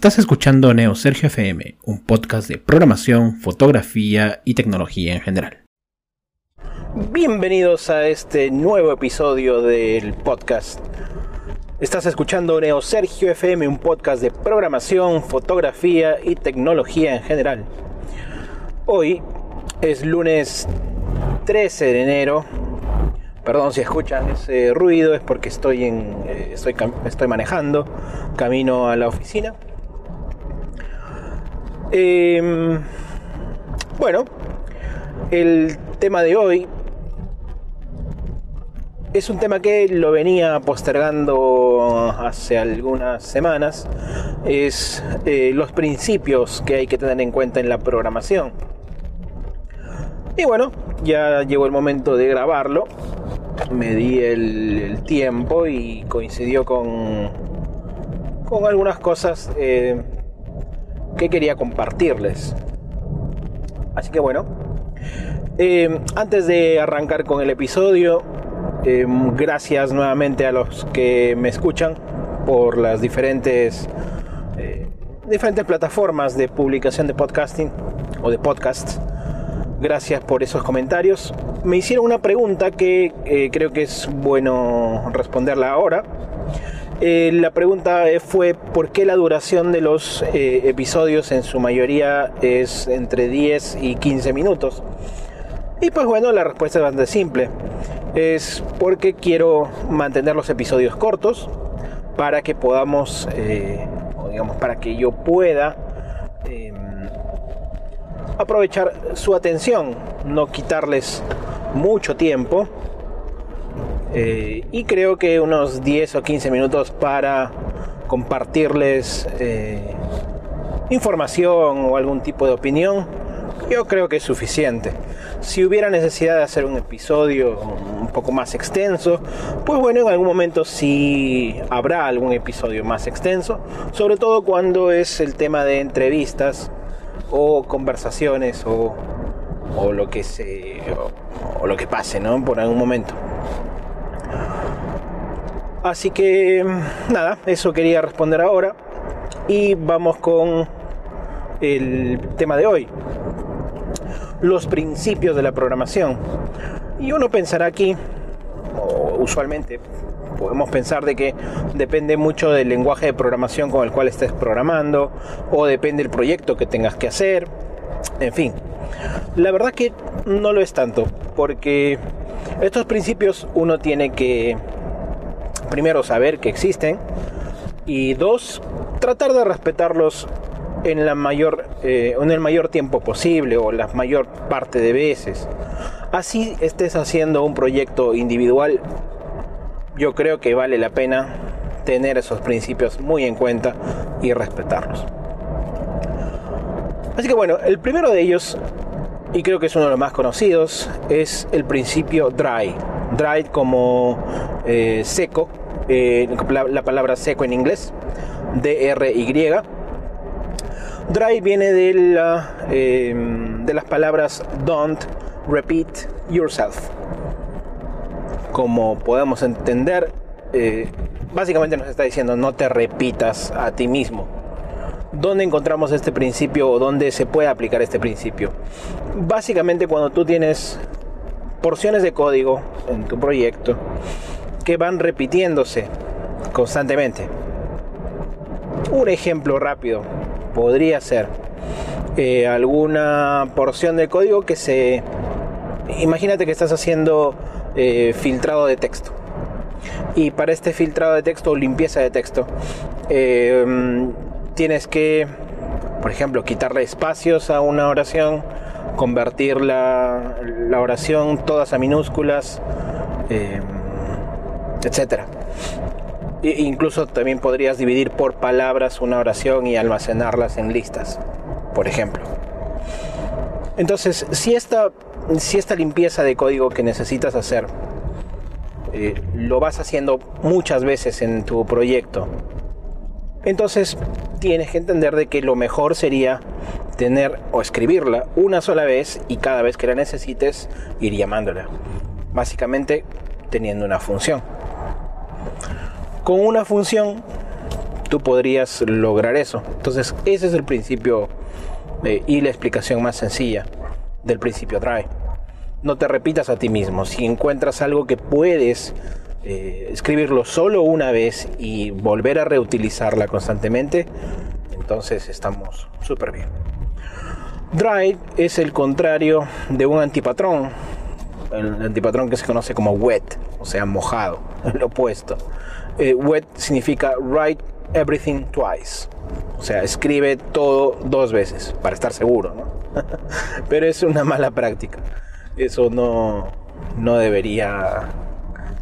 Estás escuchando Neo Sergio FM, un podcast de programación, fotografía y tecnología en general. Bienvenidos a este nuevo episodio del podcast. Estás escuchando Neo Sergio FM, un podcast de programación, fotografía y tecnología en general. Hoy es lunes 13 de enero. Perdón si escuchan ese ruido, es porque estoy en eh, estoy, estoy manejando, camino a la oficina. Em, bueno, el tema de hoy es un tema que lo venía postergando hace algunas semanas. Es eh, los principios que hay que tener en cuenta en la programación. Y bueno, ya llegó el momento de grabarlo. Me di el, tiempo y coincidió con, con algunas cosas eh, que quería compartirles. Así que bueno, eh, antes de arrancar con el episodio, eh, gracias nuevamente a los que me escuchan por las diferentes, eh, diferentes plataformas de publicación de podcasting o de podcast. Gracias por esos comentarios. Me hicieron una pregunta que creo que es bueno responderla ahora. Eh, la pregunta fue por qué la duración de los eh, episodios en su mayoría es entre 10 y 15 minutos. Y pues bueno, la respuesta es bastante simple. Es porque quiero mantener los episodios cortos para que podamos, eh, o digamos, para que yo pueda em, aprovechar su atención, no quitarles mucho tiempo eh, y creo que unos 10 o 15 minutos para compartirles eh, información o algún tipo de opinión, yo creo que es suficiente. Si hubiera necesidad de hacer un episodio un poco más extenso, pues bueno, en algún momento sí habrá algún episodio más extenso, sobre todo cuando es el tema de entrevistas o conversaciones o, lo que se o, o lo que pase, ¿no? Por algún momento. Así que nada, eso quería responder ahora. Y vamos con el tema de hoy. Los principios de la programación. Y uno pensará aquí, o usualmente podemos pensar de que depende mucho del lenguaje de programación con el cual estés programando, o depende del proyecto que tengas que hacer, en fin. La verdad que no lo es tanto, porque estos principios uno tiene que primero saber que existen y dos, tratar de respetarlos en, la mayor, eh, en el mayor tiempo posible o la mayor parte de veces. Así estés haciendo un proyecto individual, yo creo que vale la pena tener esos principios muy en cuenta y respetarlos. Así que bueno, el primero de ellos, y creo que es uno de los más conocidos, es el principio dry. Dry como eh, seco eh, la, palabra seco en inglés, D-R-Y. Dry viene de, la, eh, de las palabras don't repeat yourself. Como podemos entender, eh, básicamente nos está diciendo no te repitas a ti mismo. ¿Dónde encontramos este principio o dónde se puede aplicar este principio? Básicamente cuando tú tienes porciones de código en tu proyecto que van repitiéndose constantemente. Un ejemplo rápido podría ser eh, alguna porción de código que se... Imagínate que estás haciendo eh, filtrado de texto. Y para este filtrado de texto o limpieza de texto, eh, tienes que, por ejemplo, quitarle espacios a una oración, convertir la, la oración todas a minúsculas etcétera. Incluso también podrías dividir por palabras una oración y almacenarlas en listas, por ejemplo. Entonces, si esta, si esta limpieza de código que necesitas hacer eh, lo vas haciendo muchas veces en tu proyecto, entonces tienes que entender de que lo mejor sería tener o escribirla una sola vez y cada vez que la necesites ir llamándola. Básicamente teniendo una función. Con una función tú podrías lograr eso. Entonces, ese es el principio eh, y la explicación más sencilla del principio Drive. No te repitas a ti mismo. Si encuentras algo que puedes eh, escribirlo solo una vez y volver a reutilizarla constantemente, entonces estamos súper bien. Dry es el contrario de un antipatrón, el antipatrón que se conoce como wet, o sea, mojado, lo opuesto. Eh, wet significa write everything twice, o sea, escribe todo dos veces para estar seguro, ¿no? Pero es una mala práctica. Eso no, no debería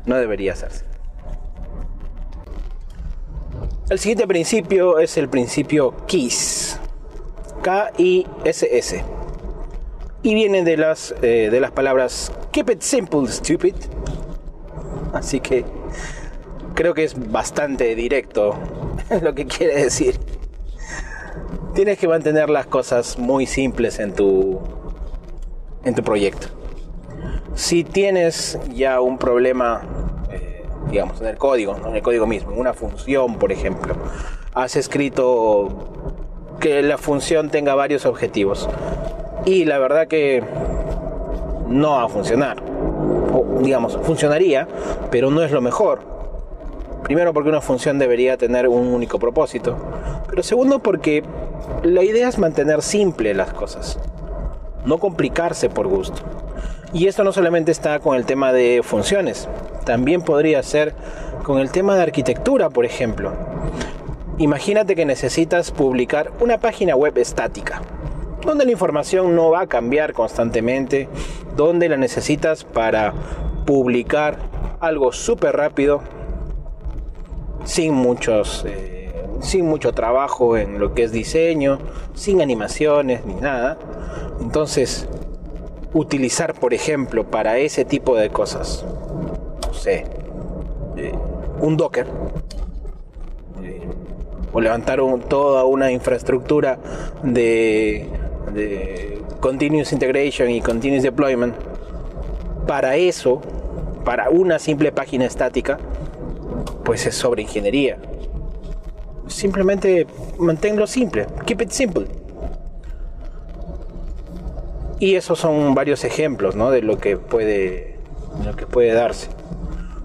no debería hacerse. El siguiente principio es el principio KISS. K-I-S-S. Y viene de las, eh, de las palabras Keep it simple, stupid. Así que creo que es bastante directo lo que quiere decir. Tienes que mantener las cosas muy simples en tu, en tu proyecto. Si tienes ya un problema digamos, en el código, en el código mismo, una función, por ejemplo. Has escrito que la función tenga varios objetivos. Y la verdad que no va a funcionar. O, digamos, funcionaría, pero no es lo mejor. Primero porque una función debería tener un único propósito. Pero segundo porque la idea es mantener simple las cosas. No complicarse por gusto. Y esto no solamente está con el tema de funciones, también podría ser con el tema de arquitectura, por ejemplo. Imagínate que necesitas publicar una página web estática, donde la información no va a cambiar constantemente, donde la necesitas para publicar algo súper rápido, sin muchos... Eh, sin mucho trabajo en lo que es diseño, sin animaciones ni nada. Entonces, utilizar, por ejemplo, para ese tipo de cosas sé, eh, un Docker, eh, o levantar toda una infraestructura de, de Continuous Integration y Continuous Deployment, para eso, para una simple página estática, pues es sobre ingeniería. Simplemente manténlo simple, keep it simple. Y esos son varios ejemplos ¿no? de lo que puede, de lo que puede darse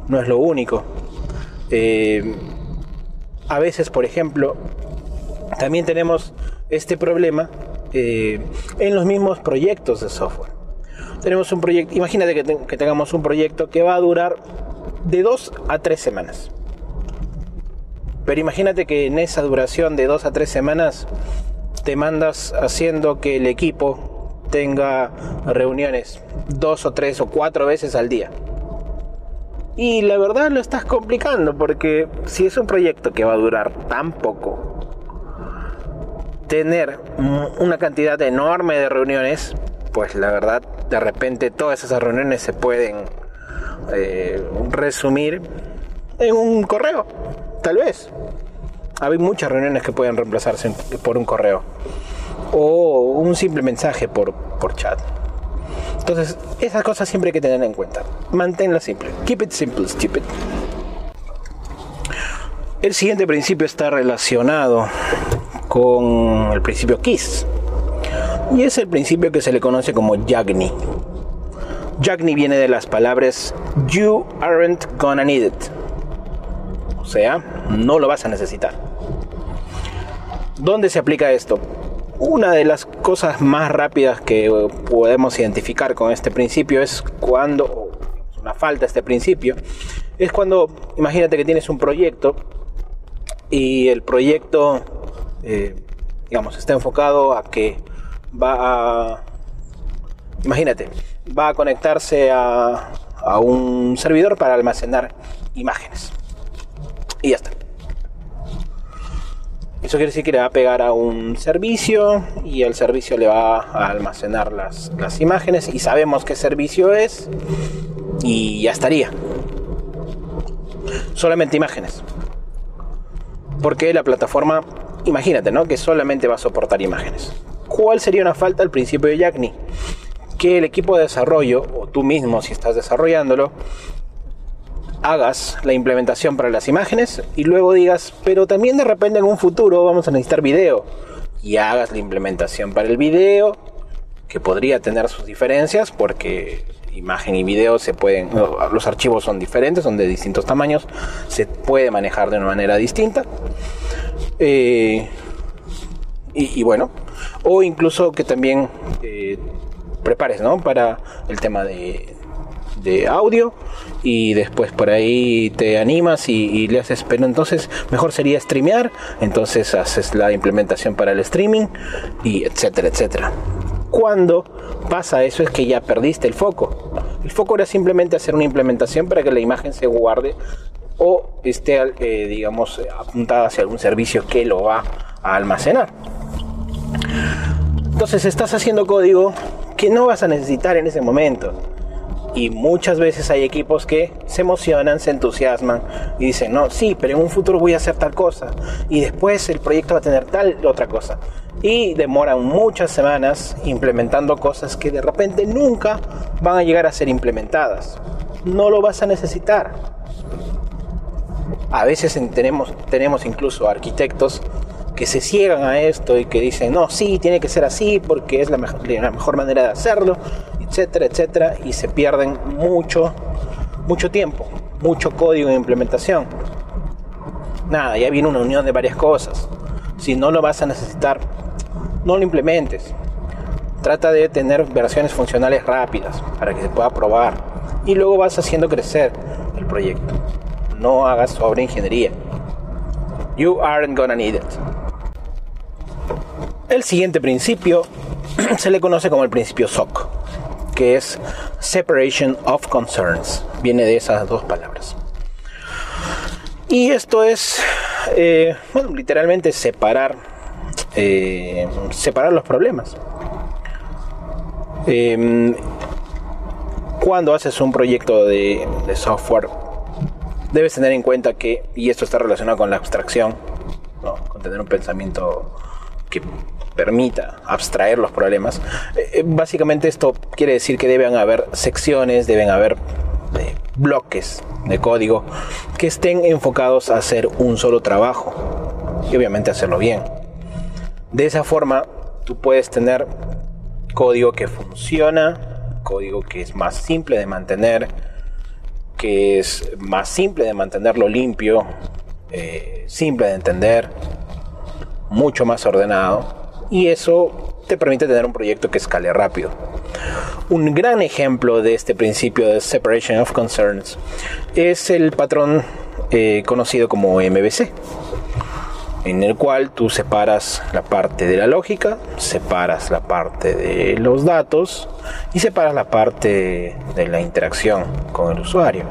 no es lo único. Eh, a veces, por ejemplo, también tenemos este problema eh, en los mismos proyectos de software. Tenemos un proyecto, imagínate que, que, tengamos un proyecto que va a durar de dos a tres semanas. Pero imagínate que en esa duración de dos a tres semanas te mandas haciendo que el equipo tenga reuniones dos o tres o cuatro veces al día. Y la verdad lo estás complicando porque si es un proyecto que va a durar tan poco, tener una cantidad enorme de reuniones, pues la verdad de repente todas esas reuniones se pueden eh, resumir en un correo, tal vez. Hay muchas reuniones que pueden reemplazarse por un correo o un simple mensaje por, por chat. Entonces, esas cosas siempre hay que tener en cuenta. Manténla simple. Keep it simple, stupid. El siguiente principio está relacionado con el principio KISS. Y es el principio que se le conoce como Yagni. Yagni viene de las palabras You aren't gonna need it. Sea, no lo vas a necesitar. ¿Dónde se aplica esto? Una de las cosas más rápidas que podemos identificar con este principio es cuando, una falta este principio, es cuando, imagínate que tienes un proyecto y el proyecto, eh, digamos, está enfocado a que va a, imagínate, va a conectarse a un servidor para almacenar imágenes. Y ya está. Eso quiere decir que le va a pegar a un servicio y el servicio le va a almacenar las, las imágenes y sabemos qué servicio es y ya estaría. Solamente imágenes. Porque la plataforma, imagínate, ¿no? Que solamente va a soportar imágenes. ¿Cuál sería una falta al principio de Yacni? Que el equipo de desarrollo, o tú mismo si estás desarrollándolo, hagas la implementación para las imágenes y luego digas, pero también de repente en un futuro vamos a necesitar video y hagas la implementación para el video que podría tener sus diferencias porque imagen y video se pueden los archivos son diferentes son de distintos tamaños se puede manejar de una manera distinta. Eh, y, bueno o incluso que también eh, prepares no para el tema de de audio y después por ahí te animas y, le haces, pero entonces mejor sería streamear, entonces haces la implementación para el streaming y etcétera, etcétera. Cuando pasa eso es que ya perdiste el foco. El foco era simplemente hacer una implementación para que la imagen se guarde o esté, eh, digamos, apuntada hacia algún servicio que lo va a almacenar. Entonces estás haciendo código que no vas a necesitar en ese momento y muchas veces hay equipos que se emocionan, se entusiasman y dicen, no, sí, pero en un futuro voy a hacer tal cosa. Y después el proyecto va a tener tal otra cosa. Y demoran muchas semanas implementando cosas que de repente nunca van a llegar a ser implementadas. No lo vas a necesitar. A veces tenemos, tenemos incluso arquitectos que se ciegan a esto y que dicen, no, sí, tiene que ser así porque es la, la mejor manera de hacerlo etcétera, etcétera, y se pierden mucho, mucho tiempo, mucho código de implementación. Nada, ya viene una unión de varias cosas. Si no lo vas a necesitar, no lo implementes. Trata de tener versiones funcionales rápidas para que se pueda probar. Y luego vas haciendo crecer el proyecto. No hagas sobre ingeniería. You aren't gonna need it. El siguiente principio se le conoce como el principio SOC que es Separation of Concerns. Viene de esas dos palabras. Y esto es, eh, bueno, literalmente separar, eh, separar los problemas. Em, cuando haces un proyecto de, de, software, debes tener en cuenta que, y esto está relacionado con la abstracción, con tener un pensamiento que permita abstraer los problemas. Eh, eh, básicamente esto quiere decir que deben haber secciones, deben haber eh, bloques de código que estén enfocados a hacer un solo trabajo y obviamente hacerlo bien. De esa forma tú puedes tener código que funciona, código que es más simple de mantener, que es más simple de mantenerlo limpio, simple de entender, mucho más ordenado y eso te permite tener un proyecto que escale rápido. Un gran ejemplo de este principio de separation of concerns es el patrón eh, conocido como MVC, en el cual tú separas la parte de la lógica, separas la parte de los datos y separas la parte de la interacción con el usuario.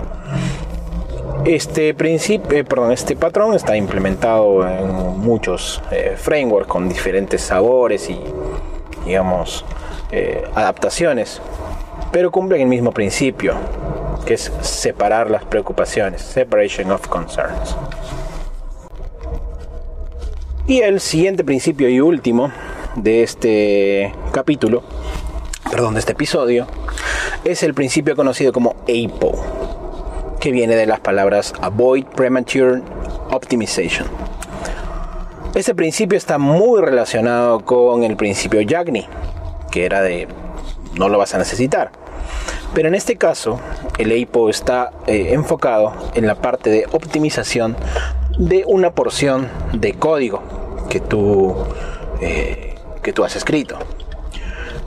Este principio, eh, perdón, este patrón está implementado en muchos eh, frameworks con diferentes sabores y, digamos, eh, adaptaciones, pero cumplen el mismo principio, que es separar las preocupaciones, separation of concerns. Y el siguiente principio y último de este capítulo, perdón, de este episodio, es el principio conocido como APO que viene de las palabras Avoid Premature Optimization. Este principio está muy relacionado con el principio Yagni, que era de no lo vas a necesitar. Pero en este caso, el EIPO está eh, enfocado en la parte de optimización de una porción de código que tú, eh, que tú has escrito.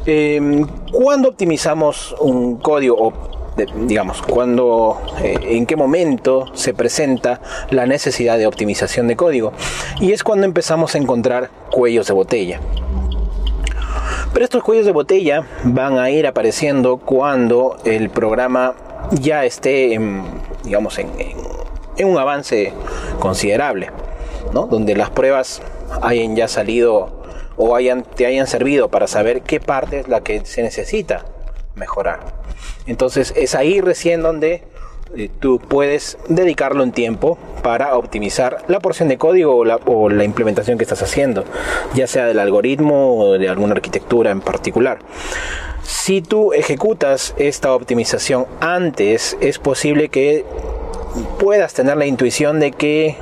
Em, cuando optimizamos un código digamos, cuando, eh, en qué momento se presenta la necesidad de optimización de código. Y es cuando empezamos a encontrar cuellos de botella. Pero estos cuellos de botella van a ir apareciendo cuando el programa ya esté, en, digamos, en, un avance considerable, ¿no? donde las pruebas hayan ya salido o hayan, te hayan servido para saber qué parte es la que se necesita mejorar. Entonces es ahí recién donde eh, tú puedes dedicarlo un tiempo para optimizar la porción de código o la, implementación que estás haciendo, ya sea del algoritmo o de alguna arquitectura en particular. Si tú ejecutas esta optimización antes, es posible que puedas tener la intuición de que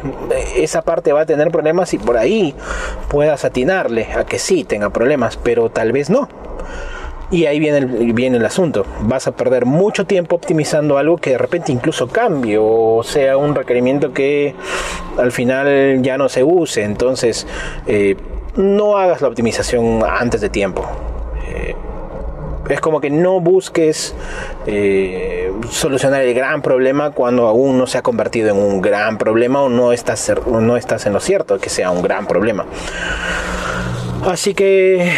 esa parte va a tener problemas y por ahí puedas atinarle a que sí tenga problemas, pero tal vez no. Y ahí viene el, viene el asunto. Vas a perder mucho tiempo optimizando algo que de repente incluso cambie o sea un requerimiento que al final ya no se use. Entonces, eh, no hagas la optimización antes de tiempo. Eh, es como que no busques eh, solucionar el gran problema cuando aún no se ha convertido en un gran problema o no estás, no estás en lo cierto que sea un gran problema. Así que,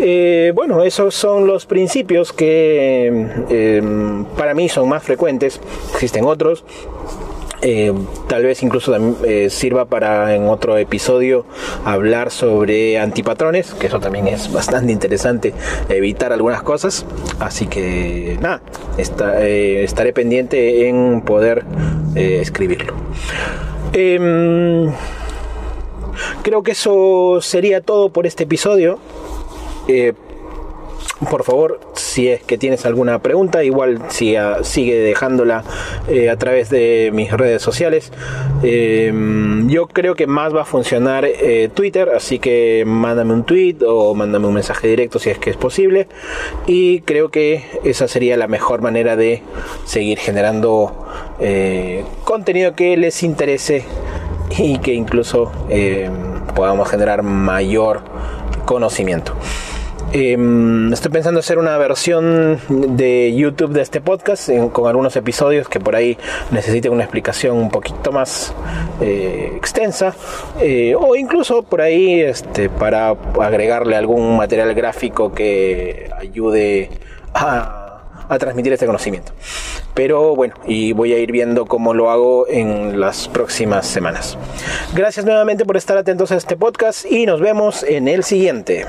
eh, bueno, esos son los principios que eh, para mí son más frecuentes. Existen otros, eh, tal vez incluso sirva para en otro episodio hablar sobre antipatrones, que eso también es bastante interesante, evitar algunas cosas. Así que nada, estaré pendiente en poder escribirlo. Creo que eso sería todo por este episodio por favor, si es que tienes alguna pregunta, igual sigue dejándola eh, a través de mis redes sociales. Em, yo creo que más va a funcionar eh, Twitter, así que mándame un tweet o mándame un mensaje directo si es que es posible. Y creo que esa sería la mejor manera de seguir generando eh, contenido que les interese y que incluso podamos generar mayor conocimiento. Em, estoy pensando hacer una versión de YouTube de este podcast con algunos episodios que por ahí necesiten una explicación un poquito más eh, extensa eh, o incluso por ahí este, para agregarle algún material gráfico que ayude a, a transmitir este conocimiento. Pero bueno, y voy a ir viendo cómo lo hago en las próximas semanas. Gracias nuevamente por estar atentos a este podcast y nos vemos en el siguiente.